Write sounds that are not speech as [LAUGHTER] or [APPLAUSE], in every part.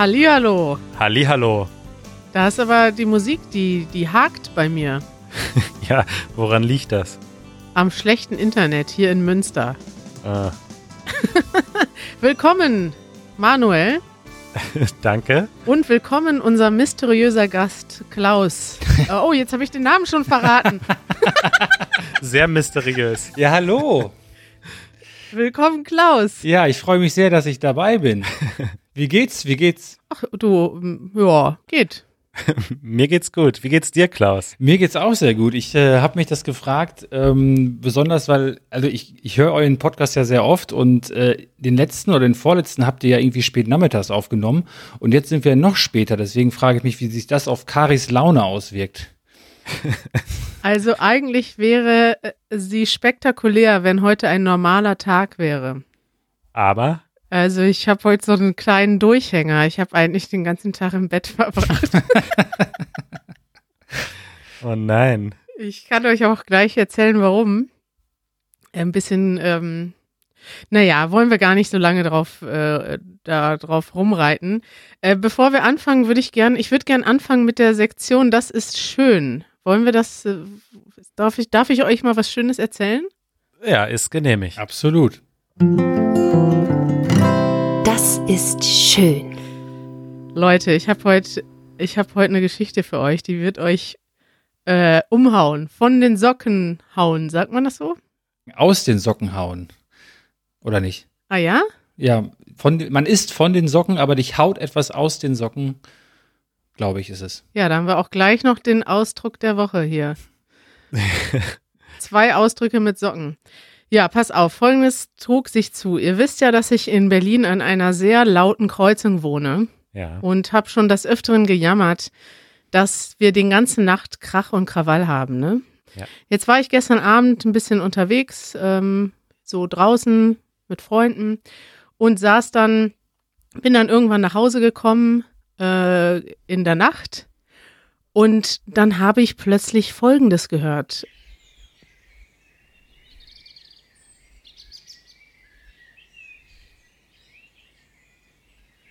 Hallihallo. Hallihallo. Da ist aber die Musik, die, die hakt bei mir. [LAUGHS] ja, woran liegt das? Am schlechten Internet hier in Münster. Ah. [LAUGHS] willkommen, Manuel. [LAUGHS] Danke. Und willkommen unser mysteriöser Gast, Klaus. oh, jetzt habe ich den Namen schon verraten. Sehr mysteriös. Ja, hallo. Willkommen, Klaus. Ja, ich freue mich sehr, dass ich dabei bin. Wie geht's? Wie geht's? Ach, du, ja, geht. [LAUGHS] Mir geht's gut. Wie geht's dir, Klaus? Mir geht's auch sehr gut. Ich äh, habe mich das gefragt, ähm, besonders weil, also ich, ich höre euren Podcast ja sehr oft und äh, den letzten oder den vorletzten habt ihr ja irgendwie spät nachmittags aufgenommen und jetzt sind wir noch später. Deswegen frage ich mich, wie sich das auf Karis Laune auswirkt. [LAUGHS] Also eigentlich wäre äh, sie spektakulär, wenn heute ein normaler Tag wäre. Aber? Also ich habe heute so einen kleinen Durchhänger. Ich habe eigentlich den ganzen Tag im Bett [LAUGHS] verbracht. [LAUGHS] oh nein. Ich kann euch auch gleich erzählen, warum. Ein bisschen, ähm, naja, wollen wir gar nicht so lange drauf, äh, da drauf rumreiten. Äh, bevor wir anfangen, würde ich gern, ich würde gern anfangen mit der Sektion Das ist schön. Wollen wir das, äh, darf ich, darf ich euch mal was Schönes erzählen? Ja, ist genehmigt. Absolut. Das ist schön. Leute, ich habe heute, ich habe heute eine Geschichte für euch, die wird euch äh, umhauen, von den Socken hauen. Sagt man das so? Aus den Socken hauen. Oder nicht? Ah ja? Ja, von, man isst von den Socken, aber dich haut etwas aus den Socken, glaube ich, ist es. Ja, da haben wir auch gleich noch den Ausdruck der Woche hier. [LAUGHS] Zwei Ausdrücke mit Socken. Ja, pass auf, folgendes trug sich zu. Ihr wisst ja, dass ich in Berlin an einer sehr lauten Kreuzung wohne. Ja. Und habe schon des Öfteren gejammert, dass wir den ganzen Nacht Krach und Krawall haben. Ne? Ja. Jetzt war ich gestern Abend ein bisschen unterwegs, ähm, so draußen mit Freunden und saß dann, bin dann irgendwann nach Hause gekommen äh, in der Nacht und dann habe ich plötzlich Folgendes gehört.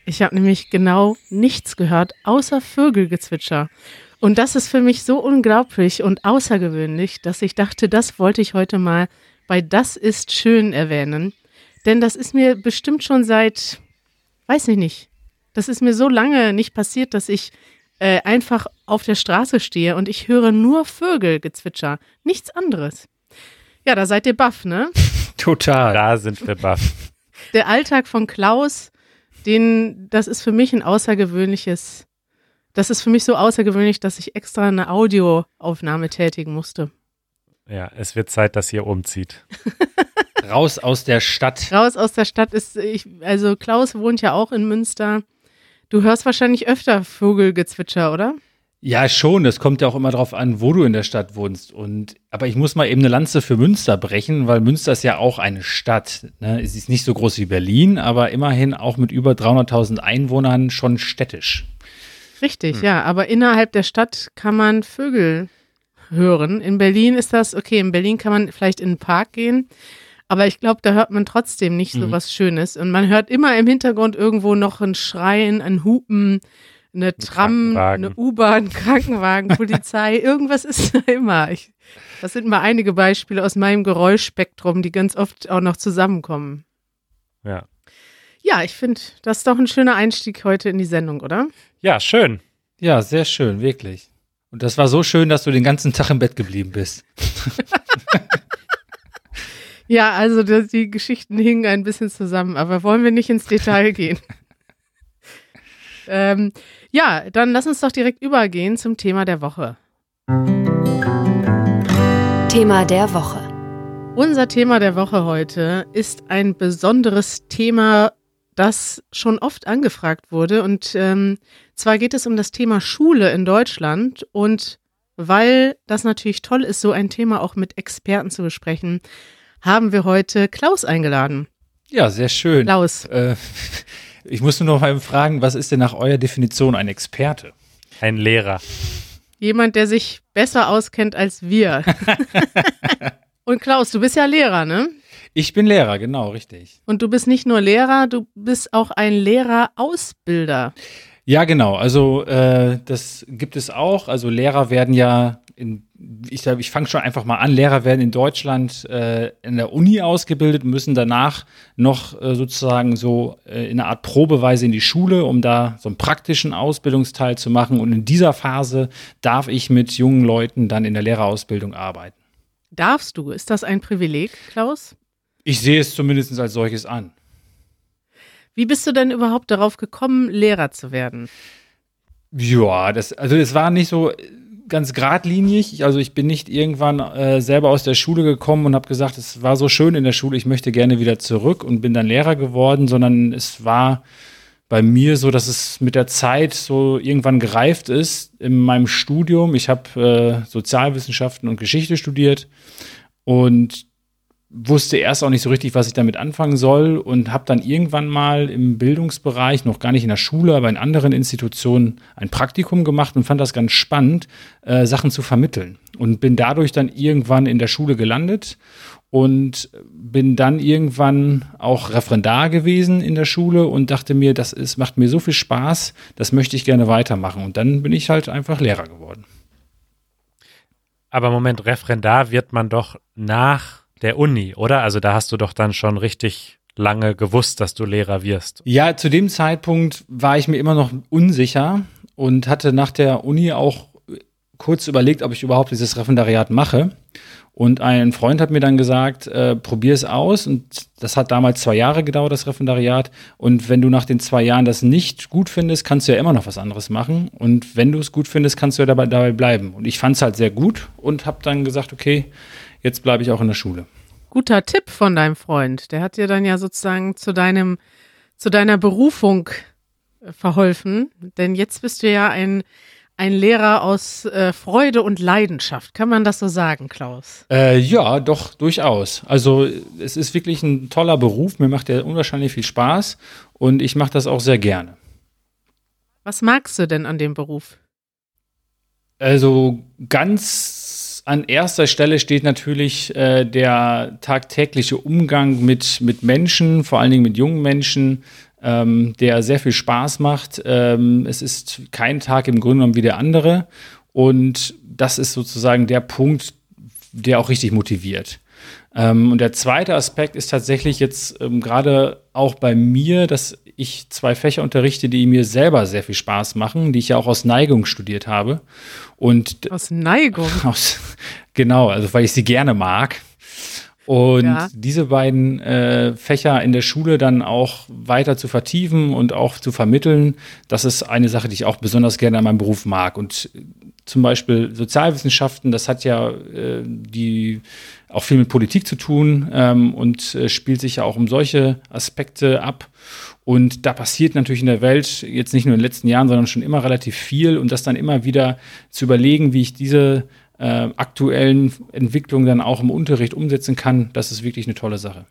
Ich habe nämlich genau nichts gehört, außer Vögelgezwitscher. Und das ist für mich so unglaublich und außergewöhnlich, dass ich dachte, das wollte ich heute mal bei Das ist schön erwähnen. Denn das ist mir bestimmt schon seit, weiß ich nicht, das ist mir so lange nicht passiert, dass ich äh, einfach auf der Straße stehe und ich höre nur Vögelgezwitscher, nichts anderes. Ja, da seid ihr baff, ne? [LAUGHS] Total. Da sind wir baff. Der Alltag von Klaus den, das ist für mich ein außergewöhnliches, das ist für mich so außergewöhnlich, dass ich extra eine Audioaufnahme tätigen musste. Ja, es wird Zeit, dass ihr umzieht. [LAUGHS] Raus aus der Stadt. Raus aus der Stadt ist, ich, also Klaus wohnt ja auch in Münster. Du hörst wahrscheinlich öfter Vogelgezwitscher, oder? Ja, schon. Das kommt ja auch immer darauf an, wo du in der Stadt wohnst. Und aber ich muss mal eben eine Lanze für Münster brechen, weil Münster ist ja auch eine Stadt. Ne? Es ist nicht so groß wie Berlin, aber immerhin auch mit über 300.000 Einwohnern schon städtisch. Richtig, hm. ja. Aber innerhalb der Stadt kann man Vögel hören. In Berlin ist das okay. In Berlin kann man vielleicht in den Park gehen. Aber ich glaube, da hört man trotzdem nicht so mhm. was Schönes. Und man hört immer im Hintergrund irgendwo noch ein Schreien, ein Hupen, eine Tram, eine U-Bahn, [LAUGHS] Krankenwagen, Polizei, irgendwas ist da immer. Ich, das sind mal einige Beispiele aus meinem Geräuschspektrum, die ganz oft auch noch zusammenkommen. Ja. Ja, ich finde, das ist doch ein schöner Einstieg heute in die Sendung, oder? Ja, schön. Ja, sehr schön, wirklich. Und das war so schön, dass du den ganzen Tag im Bett geblieben bist. [LAUGHS] ja, also die Geschichten hingen ein bisschen zusammen, aber wollen wir nicht ins Detail gehen. [LAUGHS] ähm, ja, dann lass uns doch direkt übergehen zum Thema der Woche. Thema der Woche. Unser Thema der Woche heute ist ein besonderes Thema, das schon oft angefragt wurde. Und ähm, zwar geht es um das Thema Schule in Deutschland. Und weil das natürlich toll ist, so ein Thema auch mit Experten zu besprechen, haben wir heute Klaus eingeladen. Ja, sehr schön. Klaus. Äh, ich muss nur noch mal fragen, was ist denn nach eurer Definition ein Experte? Ein Lehrer. Jemand, der sich besser auskennt als wir. [LAUGHS] Und Klaus, du bist ja Lehrer, ne? Ich bin Lehrer, genau, richtig. Und du bist nicht nur Lehrer, du bist auch ein Lehrerausbilder. Ja, genau. Also äh, das gibt es auch. Also Lehrer werden ja in, ich ich fange schon einfach mal an. Lehrer werden in Deutschland äh, in der Uni ausgebildet, müssen danach noch äh, sozusagen so äh, in einer Art Probeweise in die Schule, um da so einen praktischen Ausbildungsteil zu machen. Und in dieser Phase darf ich mit jungen Leuten dann in der Lehrerausbildung arbeiten. Darfst du? Ist das ein Privileg, Klaus? Ich sehe es zumindest als solches an. Wie bist du denn überhaupt darauf gekommen, Lehrer zu werden? Ja, das, also es war nicht so ganz geradlinig. Also ich bin nicht irgendwann äh, selber aus der Schule gekommen und habe gesagt, es war so schön in der Schule, ich möchte gerne wieder zurück und bin dann Lehrer geworden, sondern es war bei mir so, dass es mit der Zeit so irgendwann gereift ist in meinem Studium. Ich habe äh, Sozialwissenschaften und Geschichte studiert und wusste erst auch nicht so richtig, was ich damit anfangen soll und habe dann irgendwann mal im Bildungsbereich, noch gar nicht in der Schule, aber in anderen Institutionen ein Praktikum gemacht und fand das ganz spannend, äh, Sachen zu vermitteln. Und bin dadurch dann irgendwann in der Schule gelandet und bin dann irgendwann auch Referendar gewesen in der Schule und dachte mir, das ist, macht mir so viel Spaß, das möchte ich gerne weitermachen. Und dann bin ich halt einfach Lehrer geworden. Aber Moment, Referendar wird man doch nach der Uni, oder? Also da hast du doch dann schon richtig lange gewusst, dass du Lehrer wirst. Ja, zu dem Zeitpunkt war ich mir immer noch unsicher und hatte nach der Uni auch kurz überlegt, ob ich überhaupt dieses Referendariat mache. Und ein Freund hat mir dann gesagt, äh, probier es aus. Und das hat damals zwei Jahre gedauert, das Referendariat. Und wenn du nach den zwei Jahren das nicht gut findest, kannst du ja immer noch was anderes machen. Und wenn du es gut findest, kannst du ja dabei, dabei bleiben. Und ich fand es halt sehr gut und habe dann gesagt, okay, jetzt bleibe ich auch in der Schule. Guter Tipp von deinem Freund. Der hat dir dann ja sozusagen zu deinem, zu deiner Berufung äh, verholfen. Denn jetzt bist du ja ein, ein Lehrer aus äh, Freude und Leidenschaft. Kann man das so sagen, Klaus? Äh, ja, doch, durchaus. Also es ist wirklich ein toller Beruf. Mir macht der unwahrscheinlich viel Spaß und ich mache das auch sehr gerne. Was magst du denn an dem Beruf? Also ganz an erster Stelle steht natürlich äh, der tagtägliche Umgang mit, mit Menschen, vor allen Dingen mit jungen Menschen, ähm, der sehr viel Spaß macht. Ähm, es ist kein Tag im Grunde genommen wie der andere. Und das ist sozusagen der Punkt, der auch richtig motiviert. Ähm, und der zweite Aspekt ist tatsächlich jetzt ähm, gerade auch bei mir, dass ich zwei Fächer unterrichte, die mir selber sehr viel Spaß machen, die ich ja auch aus Neigung studiert habe. Und Aus Neigung. aus, genau, also weil ich sie gerne mag. Und Ja. diese beiden äh, Fächer in der Schule dann auch weiter zu vertiefen und auch zu vermitteln, das ist eine Sache, die ich auch besonders gerne an meinem Beruf mag. Und äh, zum Beispiel Sozialwissenschaften, das hat ja äh, die auch viel mit Politik zu tun ähm, und äh, spielt sich ja auch um solche Aspekte ab. Und da passiert natürlich in der Welt jetzt nicht nur in den letzten Jahren, sondern schon immer relativ viel. Und das dann immer wieder zu überlegen, wie ich diese äh, aktuellen Entwicklungen dann auch im Unterricht umsetzen kann, das ist wirklich eine tolle Sache.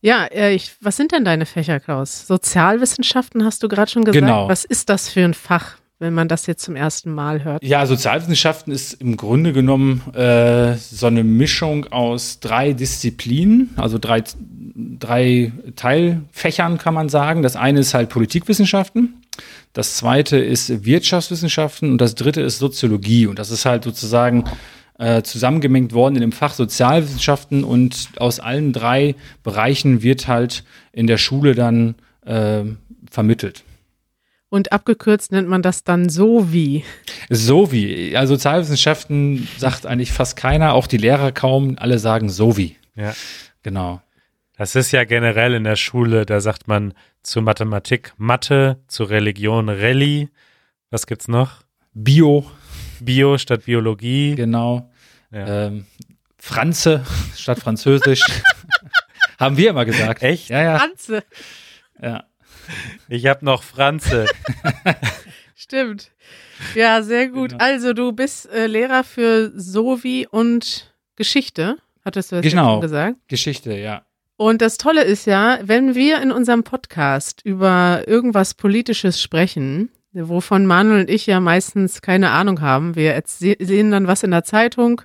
Ja, äh, ich, was sind denn deine Fächer, Klaus? Sozialwissenschaften hast du gerade schon gesagt. Genau. Was ist das für ein Fach, wenn man das jetzt zum ersten Mal hört? Ja, Sozialwissenschaften ist im Grunde genommen äh, so eine Mischung aus drei Disziplinen, also drei, drei Teilfächern kann man sagen. Das eine ist halt Politikwissenschaften, das zweite ist Wirtschaftswissenschaften und das dritte ist Soziologie. Und das ist halt sozusagen äh, zusammengemengt worden in dem Fach Sozialwissenschaften und aus allen drei Bereichen wird halt in der Schule dann äh, vermittelt. Und abgekürzt nennt man das dann so wie. So wie. Also Sozialwissenschaften sagt eigentlich fast keiner, auch die Lehrer kaum. Alle sagen so wie. Ja. Genau. Das ist ja generell in der Schule, da sagt man zu Mathematik Mathe, zu Religion Reli. Was gibt's noch? Bio, Bio statt Biologie. genau. Ja. Ähm, Franze statt Französisch. [LAUGHS] Haben wir immer gesagt. Echt? Ja, ja. Franze. ja. Ich habe noch Franze. [LAUGHS] Stimmt. Ja, sehr gut. Genau. Also du bist äh, Lehrer für Sovi und Geschichte, hattest du das Genau. gesagt. Geschichte, ja. Und das Tolle ist ja, wenn wir in unserem Podcast über irgendwas Politisches sprechen, wovon Manuel und ich ja meistens keine Ahnung haben, wir sehen dann was in der Zeitung,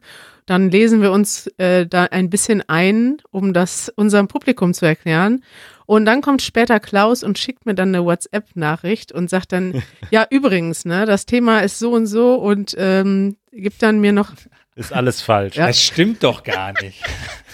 dann lesen wir uns äh, da ein bisschen ein, um das unserem Publikum zu erklären. Und dann kommt später Klaus und schickt mir dann eine WhatsApp-Nachricht und sagt dann, [LAUGHS] ja, übrigens, ne, das Thema ist so und so und ähm, gibt dann mir noch. Ist alles falsch. Ja. Das stimmt doch gar nicht. [LAUGHS]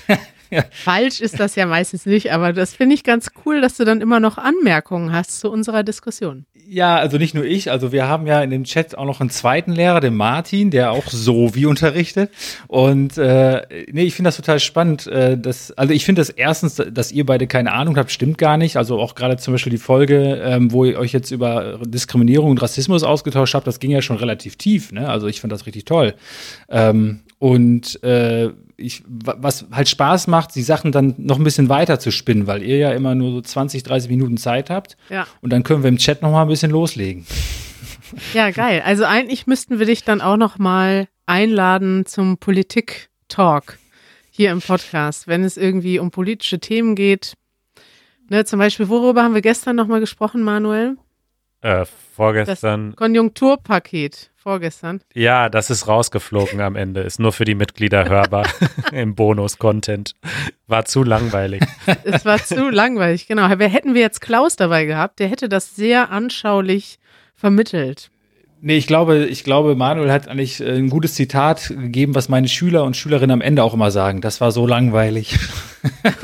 Falsch ist das ja meistens nicht, aber das finde ich ganz cool, dass du dann immer noch Anmerkungen hast zu unserer Diskussion. Ja, also nicht nur ich, also wir haben ja in dem Chat auch noch einen zweiten Lehrer, den Martin, der auch so wie unterrichtet. Und äh, nee, ich finde das total spannend. Äh, dass, also ich finde das erstens, dass ihr beide keine Ahnung habt, stimmt gar nicht. Also auch gerade zum Beispiel die Folge, ähm, wo ihr euch jetzt über Diskriminierung und Rassismus ausgetauscht habt, das ging ja schon relativ tief. Ne? Also ich finde das richtig toll. Ähm, und äh, ich, was halt Spaß macht, die Sachen dann noch ein bisschen weiter zu spinnen, weil ihr ja immer nur so 20, 30 Minuten Zeit habt. Ja. Und dann können wir im Chat noch mal ein bisschen loslegen. [LAUGHS] Ja, geil. Also eigentlich müssten wir dich dann auch noch mal einladen zum Politik-Talk hier im Podcast, wenn es irgendwie um politische Themen geht. Ne, zum Beispiel, worüber haben wir gestern noch mal gesprochen, Manuel? Äh, vorgestern. Das Konjunkturpaket vorgestern. Ja, das ist rausgeflogen am Ende. Ist nur für die Mitglieder hörbar [LAUGHS] im Bonus-Content. War zu langweilig. Es war zu langweilig, genau. Hätten wir jetzt Klaus dabei gehabt, der hätte das sehr anschaulich vermittelt. Nee, ich glaube, ich glaube, Manuel hat eigentlich äh, ein gutes Zitat gegeben, was meine Schüler und Schülerinnen am Ende auch immer sagen. Das war so langweilig. [LAUGHS]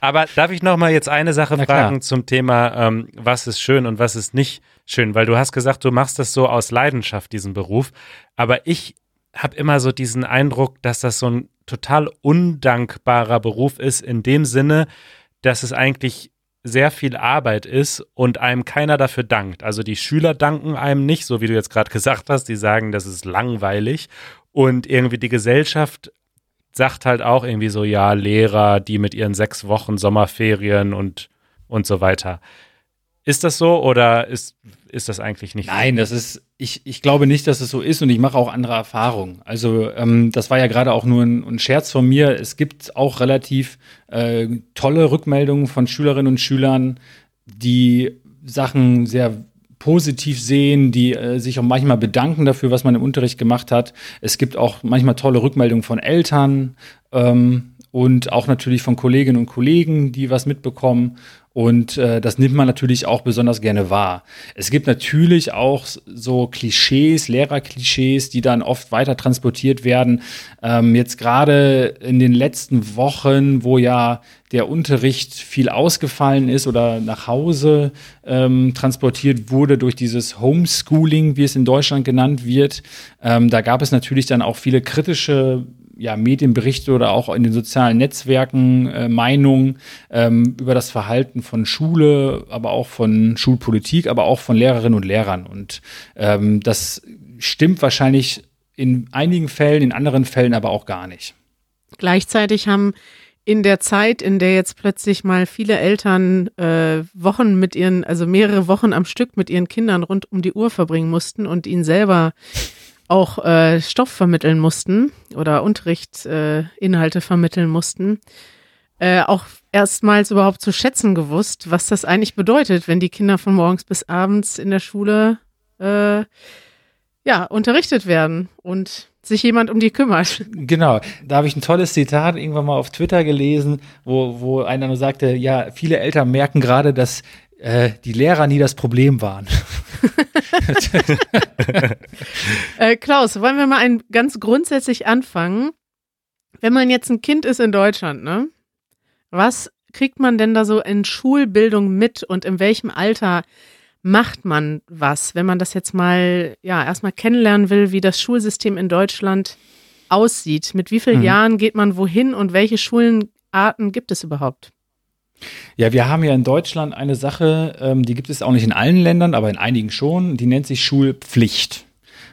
Aber darf ich noch mal jetzt eine Sache fragen zum Thema, ähm, was ist schön und was ist nicht schön? Weil du hast gesagt, du machst das so aus Leidenschaft, diesen Beruf. Aber ich habe immer so diesen Eindruck, dass das so ein total undankbarer Beruf ist, in dem Sinne, dass es eigentlich sehr viel Arbeit ist und einem keiner dafür dankt. Also die Schüler danken einem nicht, so wie du jetzt gerade [LAUGHS] gesagt hast, die sagen, das ist langweilig und irgendwie die Gesellschaft sagt halt auch irgendwie so, ja, Lehrer, die mit ihren sechs Wochen Sommerferien und, und so weiter. Ist das so oder ist, ist das eigentlich nicht Nein, so? das ist, ich, ich glaube nicht, dass es so ist und ich mache auch andere Erfahrungen. Also ähm, das war ja gerade auch nur ein, ein, Scherz von mir. Es gibt auch relativ äh, tolle Rückmeldungen von Schülerinnen und Schülern, die Sachen sehr positiv sehen, die äh, sich auch manchmal bedanken dafür, was man im Unterricht gemacht hat. Es gibt auch manchmal tolle Rückmeldungen von Eltern ähm, und auch natürlich von Kolleginnen und Kollegen, die was mitbekommen. Und äh, das nimmt man natürlich auch besonders gerne wahr. Es gibt natürlich auch so Klischees, Lehrerklischees, die dann oft weiter transportiert werden. Ähm, jetzt gerade in den letzten Wochen, wo ja der Unterricht viel ausgefallen ist oder nach Hause ähm, transportiert wurde durch dieses Homeschooling, wie es in Deutschland genannt wird, ähm, da gab es natürlich dann auch viele kritische ja, Medienberichte oder auch in den sozialen Netzwerken äh, Meinungen ähm, über das Verhalten von Schule, aber auch von Schulpolitik, aber auch von Lehrerinnen und Lehrern. Und ähm, das stimmt wahrscheinlich in einigen Fällen, in anderen Fällen aber auch gar nicht. Gleichzeitig haben in der Zeit, in der jetzt plötzlich mal viele Eltern äh, Wochen mit ihren, also mehrere Wochen am Stück mit ihren Kindern rund um die Uhr verbringen mussten und ihnen selber auch äh, Stoff vermitteln mussten oder Unterrichtsinhalte äh, vermitteln mussten, äh, auch erstmals überhaupt zu schätzen gewusst, was das eigentlich bedeutet, wenn die Kinder von morgens bis abends in der Schule äh, ja unterrichtet werden und sich jemand um die kümmert. Genau, da habe ich ein tolles Zitat irgendwann mal auf Twitter gelesen, wo, wo einer nur sagte, ja, viele Eltern merken gerade, dass äh, die Lehrer nie das Problem waren. [LAUGHS] äh, Klaus, wollen wir mal ein, ganz grundsätzlich anfangen? Wenn man jetzt ein Kind ist in Deutschland, ne? Was kriegt man denn da so in Schulbildung mit und in welchem Alter macht man was, wenn man das jetzt mal, ja, erstmal kennenlernen will, wie das Schulsystem in Deutschland aussieht? Mit wie vielen mhm. Jahren geht man wohin und welche Schulenarten gibt es überhaupt? Ja, wir haben ja in Deutschland eine Sache, ähm, die gibt es auch nicht in allen Ländern, aber in einigen schon, die nennt sich Schulpflicht.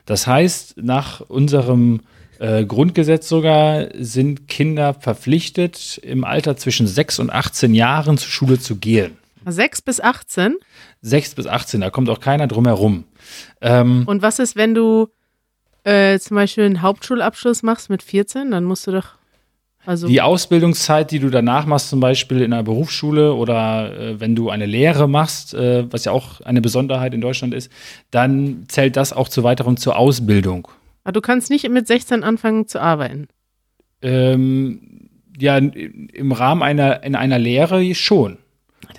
Das heißt, nach unserem äh, Grundgesetz sogar sind Kinder verpflichtet, im Alter zwischen 6 und 18 Jahren zur Schule zu gehen. 6 bis 18? 6 bis 18, da kommt auch keiner drum herum. Ähm, und was ist, wenn du äh, zum Beispiel einen Hauptschulabschluss machst mit 14? Dann musst du doch also die Ausbildungszeit, die du danach machst, zum Beispiel in einer Berufsschule oder äh, wenn du eine Lehre machst, äh, was ja auch eine Besonderheit in Deutschland ist, dann zählt das auch zu weiterem zur Ausbildung. Aber du kannst nicht mit 16 anfangen zu arbeiten. Ähm, ja, im Rahmen einer, in einer Lehre schon.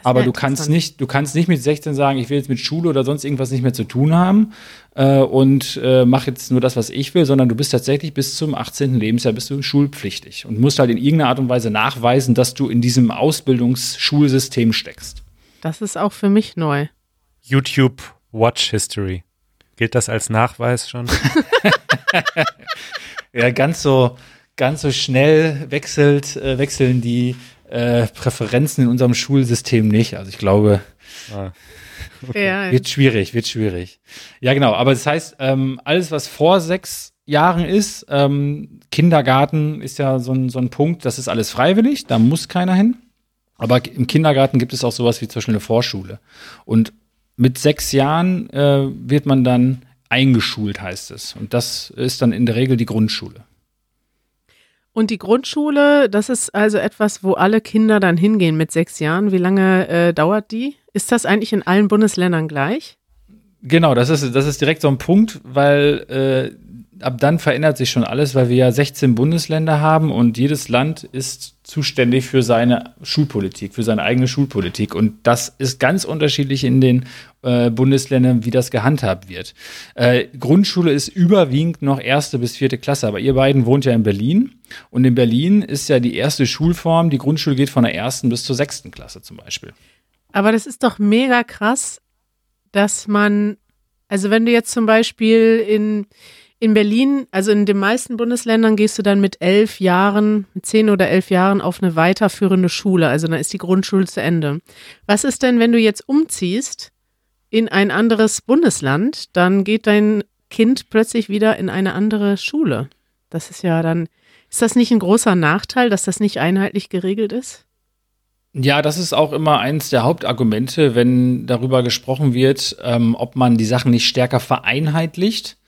Aber du kannst nicht, du kannst nicht mit 16 sagen, ich will jetzt mit Schule oder sonst irgendwas nicht mehr zu tun haben äh, und äh, mach jetzt nur das, was ich will, sondern du bist tatsächlich bis zum 18. Lebensjahr bist du schulpflichtig und musst halt in irgendeiner Art und Weise nachweisen, dass du in diesem Ausbildungsschulsystem steckst. Das ist auch für mich neu. YouTube Watch History. Gilt das als Nachweis schon? [LAUGHS] ja, ganz so, ganz so schnell wechselt, äh, wechseln die äh, Präferenzen in unserem Schulsystem nicht. Also ich glaube, ah. okay. wird schwierig, wird schwierig. Ja, genau. Aber das heißt, ähm, alles, was vor sechs Jahren ist, ähm, Kindergarten ist ja so ein, so ein Punkt, das ist alles freiwillig, da muss keiner hin. Aber im Kindergarten gibt es auch sowas wie zum Beispiel eine Vorschule. Und mit sechs Jahren äh, wird man dann eingeschult, heißt es. Und das ist dann in der Regel die Grundschule. Und die Grundschule, das ist also etwas, wo alle Kinder dann hingehen mit sechs Jahren. Wie lange äh, dauert die? Ist das eigentlich in allen Bundesländern gleich? Genau, das ist, das ist direkt so ein Punkt, weil äh, ab dann verändert sich schon alles, weil wir ja 16 Bundesländer haben und jedes Land ist zuständig für seine Schulpolitik, für seine eigene Schulpolitik. Und das ist ganz unterschiedlich in den äh, Bundesländern, wie das gehandhabt wird. Äh, Grundschule ist überwiegend noch erste bis vierte Klasse, aber ihr beiden wohnt ja in Berlin. Und in Berlin ist ja die erste Schulform, die Grundschule geht von der ersten bis zur sechsten Klasse zum Beispiel. Aber das ist doch mega krass, dass man, also wenn du jetzt zum Beispiel in in Berlin, also in den meisten Bundesländern, gehst du dann mit elf Jahren, mit zehn oder elf Jahren auf eine weiterführende Schule. Also dann ist die Grundschule zu Ende. Was ist denn, wenn du jetzt umziehst in ein anderes Bundesland? Dann geht dein Kind plötzlich wieder in eine andere Schule. Das ist ja dann, ist das nicht ein großer Nachteil, dass das nicht einheitlich geregelt ist? Ja, das ist auch immer eins der Hauptargumente, wenn darüber gesprochen wird, ähm, ob man die Sachen nicht stärker vereinheitlicht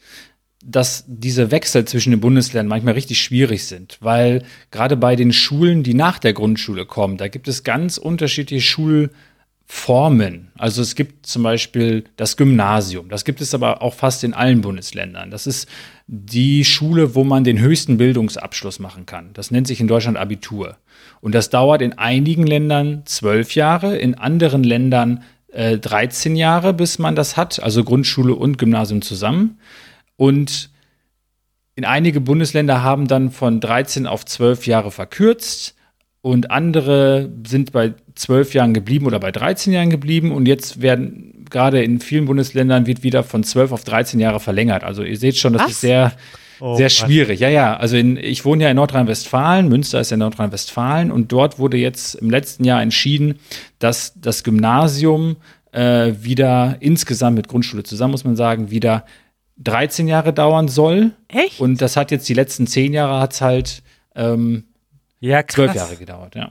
dass diese Wechsel zwischen den Bundesländern manchmal richtig schwierig sind, weil gerade bei den Schulen, die nach der Grundschule kommen, da gibt es ganz unterschiedliche Schulformen. Also es gibt zum Beispiel das Gymnasium, das gibt es aber auch fast in allen Bundesländern. Das ist die Schule, wo man den höchsten Bildungsabschluss machen kann. Das nennt sich in Deutschland Abitur. Und das dauert in einigen Ländern zwölf Jahre, in anderen Ländern äh, 13 Jahre, bis man das hat, also Grundschule und Gymnasium zusammen. Und in einige Bundesländer haben dann von 13 auf 12 Jahre verkürzt und andere sind bei 12 Jahren geblieben oder bei 13 Jahren geblieben und jetzt werden gerade in vielen Bundesländern wird wieder von 12 auf 13 Jahre verlängert. Also ihr seht schon, das Was? ist sehr oh, sehr schwierig. Ja, ja, also in, ich wohne ja in Nordrhein-Westfalen, Münster ist ja Nordrhein-Westfalen und dort wurde jetzt im letzten Jahr entschieden, dass das Gymnasium äh, wieder insgesamt mit Grundschule zusammen, muss man sagen, wieder 13 Jahre dauern soll. Echt? Und das hat jetzt die letzten 10 Jahre hat es halt ähm, ja, 12 Jahre gedauert, ja.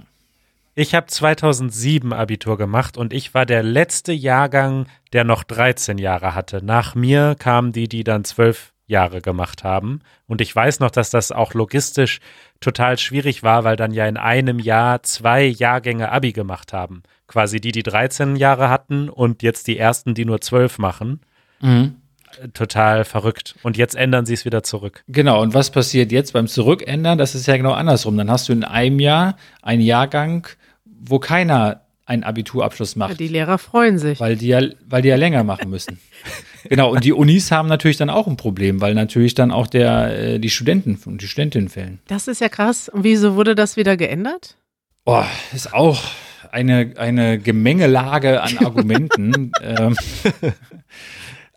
Ich habe 2007 Abitur gemacht und ich war der letzte Jahrgang, der noch 13 Jahre hatte. Nach mir kamen die, die dann 12 Jahre gemacht haben. Und ich weiß noch, dass das auch logistisch total schwierig war, weil dann ja in einem Jahr zwei Jahrgänge Abi gemacht haben. Quasi die, die 13 Jahre hatten und jetzt die ersten, die nur 12 machen. Mhm total verrückt. Und jetzt ändern sie es wieder zurück. Genau, und was passiert jetzt beim Zurückändern? Das ist ja genau andersrum. Dann hast du in einem Jahr einen Jahrgang, wo keiner einen Abiturabschluss macht. Ja, die Lehrer freuen sich. Weil die ja, weil die ja länger machen müssen. [LAUGHS] genau, und die Unis haben natürlich dann auch ein Problem, weil natürlich dann auch der, äh, die Studenten und die Studentinnen fehlen. Das ist ja krass. Und wieso wurde das wieder geändert? Oh, ist auch eine, eine Gemengelage an Argumenten. [LAUGHS] ähm,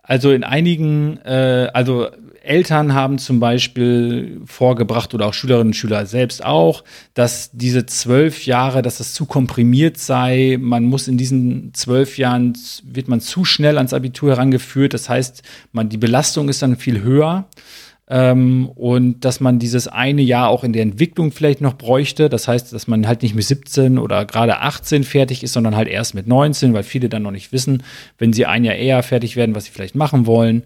also in einigen, äh, also Eltern haben zum Beispiel vorgebracht oder auch Schülerinnen und Schüler selbst auch, dass diese zwölf Jahre, dass das zu komprimiert sei. Man muss in diesen zwölf Jahren, wird man zu schnell ans Abitur herangeführt. Das heißt, man, die Belastung ist dann viel höher ähm, und dass man dieses eine Jahr auch in der Entwicklung vielleicht noch bräuchte. Das heißt, dass man halt nicht mit 17 oder gerade 18 fertig ist, sondern halt erst mit 19, weil viele dann noch nicht wissen, wenn sie ein Jahr eher fertig werden, was sie vielleicht machen wollen.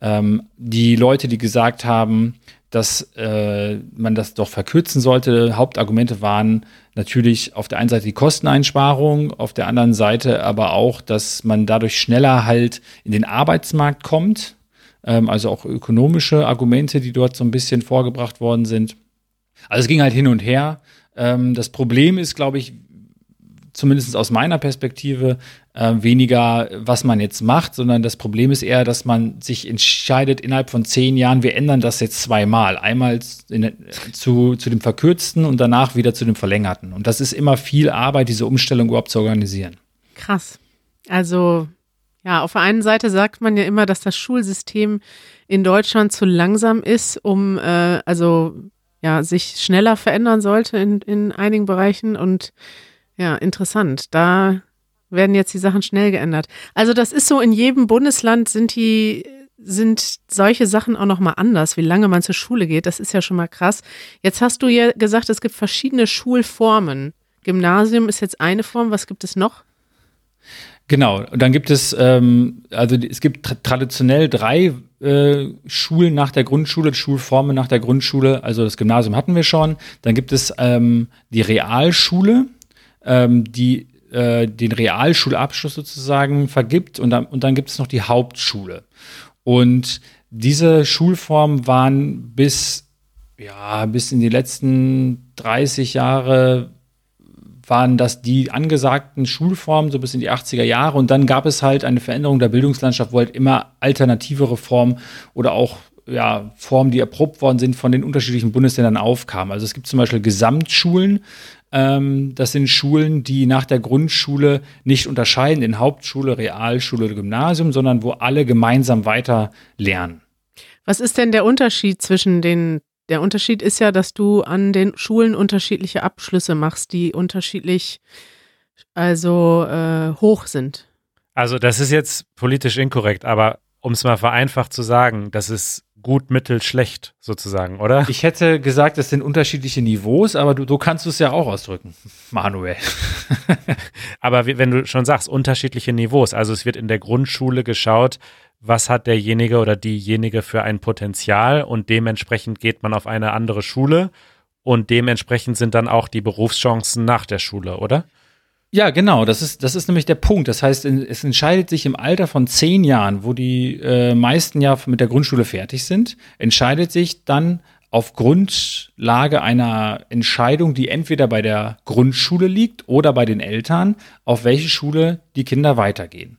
Ähm, die Leute, die gesagt haben, dass äh, man das doch verkürzen sollte. Hauptargumente waren natürlich auf der einen Seite die Kosteneinsparung, auf der anderen Seite aber auch, dass man dadurch schneller halt in den Arbeitsmarkt kommt ähm, also auch ökonomische Argumente, die dort so ein bisschen vorgebracht worden sind. Also es ging halt hin und her. Ähm, das Problem ist, glaube ich, zumindest aus meiner Perspektive, äh, weniger, was man jetzt macht, sondern das Problem ist eher, dass man sich entscheidet, innerhalb von zehn Jahren, wir ändern das jetzt zweimal. Einmal in, zu, zu dem verkürzten und danach wieder zu dem verlängerten. Und das ist immer viel Arbeit, diese Umstellung überhaupt zu organisieren. Krass. Also, ja, auf der einen Seite sagt man ja immer, dass das Schulsystem in Deutschland zu langsam ist, um, äh, also, ja, sich schneller verändern sollte in, in einigen Bereichen und ja, interessant. Da werden jetzt die Sachen schnell geändert. Also das ist so, in jedem Bundesland sind die, sind solche Sachen auch nochmal anders, wie lange man zur Schule geht. Das ist ja schon mal krass. Jetzt hast du ja gesagt, es gibt verschiedene Schulformen. Gymnasium ist jetzt eine Form. Was gibt es noch? Genau, und dann gibt es, ähm, also es gibt tra traditionell drei äh, Schulen nach der Grundschule, Schulformen nach der Grundschule. Also das Gymnasium hatten wir schon. Dann gibt es ähm, die Realschule, ähm, die äh, den Realschulabschluss sozusagen vergibt und dann, und dann gibt es noch die Hauptschule. Und diese Schulformen waren bis, ja, bis in die letzten 30 Jahre waren das die angesagten Schulformen, so bis in die 80er Jahre. Und dann gab es halt eine Veränderung der Bildungslandschaft, wo halt immer alternativere Formen oder auch ja, Formen, die erprobt worden sind, von den unterschiedlichen Bundesländern aufkamen. Also es gibt zum Beispiel Gesamtschulen, ähm, das sind Schulen, die nach der Grundschule nicht unterscheiden in Hauptschule, Realschule oder Gymnasium, sondern wo alle gemeinsam weiter lernen. Was ist denn der Unterschied zwischen den der Unterschied ist ja, dass du an den Schulen unterschiedliche Abschlüsse machst, die unterschiedlich also äh, hoch sind. Also das ist jetzt politisch inkorrekt, aber um es mal vereinfacht zu sagen, das ist gut, mittel, schlecht sozusagen, oder? Ich hätte gesagt, es sind unterschiedliche Niveaus, aber du, du kannst es ja auch ausdrücken, Manuel. [LAUGHS] aber wenn du schon sagst, unterschiedliche Niveaus, also es wird in der Grundschule geschaut, was hat derjenige oder diejenige für ein Potenzial und dementsprechend geht man auf eine andere Schule und dementsprechend sind dann auch die Berufschancen nach der Schule, oder? Ja, genau, das ist, das ist nämlich der Punkt. Das heißt, es entscheidet sich im Alter von zehn Jahren, wo die äh, meisten ja mit der Grundschule fertig sind, entscheidet sich dann auf Grundlage einer Entscheidung, die entweder bei der Grundschule liegt oder bei den Eltern, auf welche Schule die Kinder weitergehen.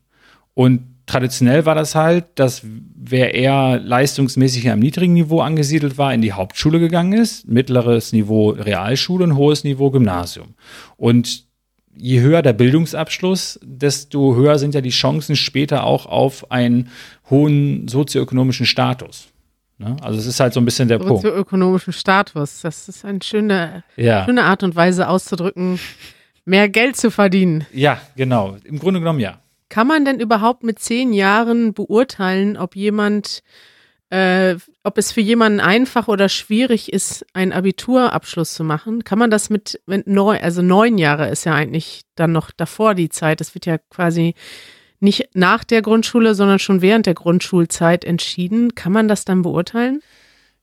Und traditionell war das halt, dass wer eher leistungsmäßig am niedrigen Niveau angesiedelt war, in die Hauptschule gegangen ist, mittleres Niveau Realschule und hohes Niveau Gymnasium. Und je höher der Bildungsabschluss, desto höher sind ja die Chancen später auch auf einen hohen sozioökonomischen Status. Ne? Also es ist halt so ein bisschen der Punkt. Sozioökonomischen Status, das ist eine schöne, ja. schöne Art und Weise auszudrücken, mehr Geld zu verdienen. Ja, genau. Im Grunde genommen ja. Kann man denn überhaupt mit zehn Jahren beurteilen, ob jemand äh, ob es für jemanden einfach oder schwierig ist, einen Abiturabschluss zu machen. Kann man das mit, mit neun, also neun Jahre ist ja eigentlich dann noch davor die Zeit. Das wird ja quasi nicht nach der Grundschule, sondern schon während der Grundschulzeit entschieden. Kann man das dann beurteilen?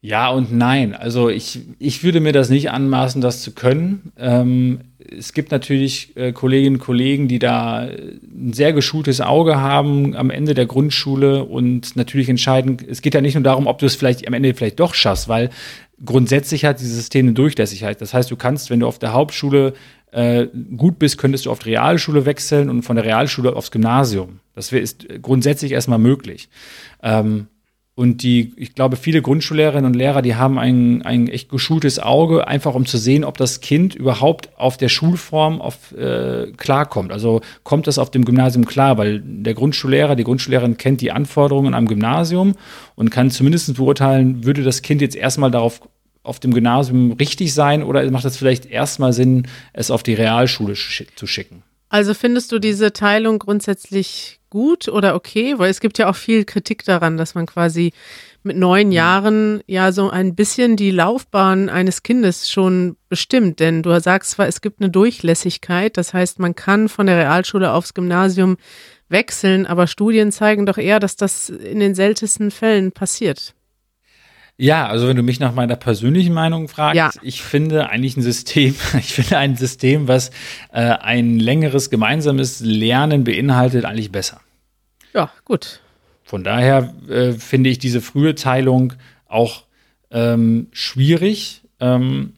Ja und nein. Also ich, ich würde mir das nicht anmaßen, das zu können. Ähm, es gibt natürlich äh, Kolleginnen und Kollegen, die da ein sehr geschultes Auge haben am Ende der Grundschule und natürlich entscheiden, es geht ja nicht nur darum, ob du es vielleicht am Ende vielleicht doch schaffst, weil grundsätzlich hat dieses System eine Durchlässigkeit. Das heißt, du kannst, wenn du auf der Hauptschule äh, gut bist, könntest du auf die Realschule wechseln und von der Realschule aufs Gymnasium. Das ist grundsätzlich erstmal möglich. Ähm, und die, ich glaube, viele Grundschullehrerinnen und Lehrer, die haben ein, ein echt geschultes Auge, einfach um zu sehen, ob das Kind überhaupt auf der Schulform auf, äh, klarkommt. Also kommt das auf dem Gymnasium klar, weil der Grundschullehrer, die Grundschullehrerin kennt die Anforderungen am Gymnasium und kann zumindest beurteilen, würde das Kind jetzt erstmal darauf auf dem Gymnasium richtig sein oder macht es vielleicht erstmal Sinn, es auf die Realschule zu schicken? Also findest du diese Teilung grundsätzlich gut oder okay? Weil es gibt ja auch viel Kritik daran, dass man quasi mit neun Jahren ja so ein bisschen die Laufbahn eines Kindes schon bestimmt. Denn du sagst zwar, es gibt eine Durchlässigkeit, das heißt, man kann von der Realschule aufs Gymnasium wechseln, aber Studien zeigen doch eher, dass das in den seltensten Fällen passiert. Ja, also wenn du mich nach meiner persönlichen Meinung fragst, ja. ich finde eigentlich ein System, [LAUGHS] ich finde ein System, was äh, ein längeres gemeinsames Lernen beinhaltet, eigentlich besser. Ja, gut. von daher äh, finde ich diese frühe Teilung auch ähm, schwierig. Ähm,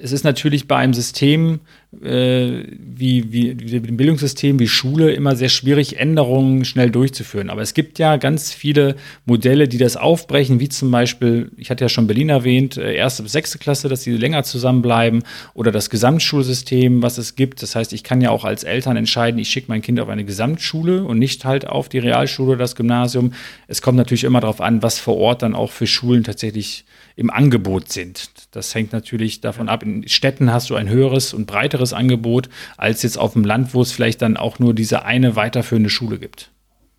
es ist natürlich bei einem System äh, wie, wie, wie dem Bildungssystem, wie Schule, immer sehr schwierig, Änderungen schnell durchzuführen. Aber es gibt ja ganz viele Modelle, die das aufbrechen, wie zum Beispiel, ich hatte ja schon Berlin erwähnt, äh, erste bis sechste Klasse, dass sie länger zusammenbleiben oder das Gesamtschulsystem, was es gibt. Das heißt, ich kann ja auch als Eltern entscheiden, ich schicke mein Kind auf eine Gesamtschule und nicht halt auf die Realschule oder das Gymnasium. Es kommt natürlich immer darauf an, was vor Ort dann auch für Schulen tatsächlich im Angebot sind. Das hängt natürlich davon ab. In Städten hast du ein höheres und breiteres Angebot als jetzt auf dem Land, wo es vielleicht dann auch nur diese eine weiterführende Schule gibt.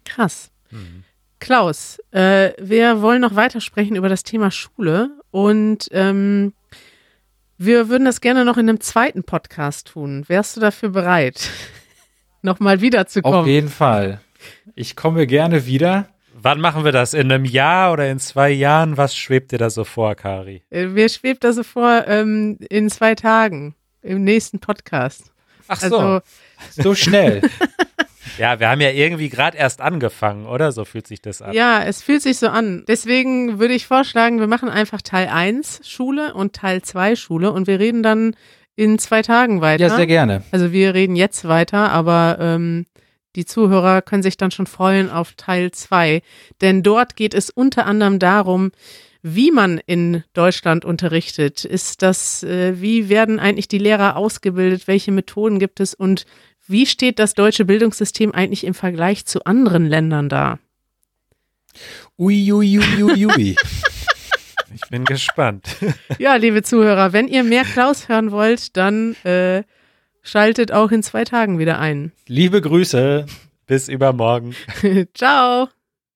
Krass. Mhm. Klaus, äh, wir wollen noch weitersprechen über das Thema Schule und ähm, wir würden das gerne noch in einem zweiten Podcast tun. Wärst du dafür bereit, [LAUGHS] nochmal wiederzukommen? Auf jeden Fall. Ich komme gerne wieder. Wann machen wir das? In einem Jahr oder in zwei Jahren? Was schwebt dir da so vor, Kari? Äh, mir schwebt da so vor, ähm, in zwei Tagen im nächsten Podcast. Ach so, also, so schnell. [LAUGHS] ja, wir haben ja irgendwie gerade erst angefangen, oder? So fühlt sich das an. Ja, es fühlt sich so an. Deswegen würde ich vorschlagen, wir machen einfach Teil 1 Schule und Teil 2 Schule und wir reden dann in zwei Tagen weiter. Ja, sehr gerne. Also wir reden jetzt weiter, aber ähm, die Zuhörer können sich dann schon freuen auf Teil 2. Denn dort geht es unter anderem darum, wie man in Deutschland unterrichtet. Ist das, äh, wie werden eigentlich die Lehrer ausgebildet? Welche Methoden gibt es? Und wie steht das deutsche Bildungssystem eigentlich im Vergleich zu anderen Ländern da? Ui, ui, ui, ui, ui. [LAUGHS] Ich bin gespannt. Ja, liebe Zuhörer, wenn ihr mehr Klaus hören wollt, dann äh, schaltet auch in zwei Tagen wieder ein. Liebe Grüße. Bis übermorgen. [LAUGHS] Ciao.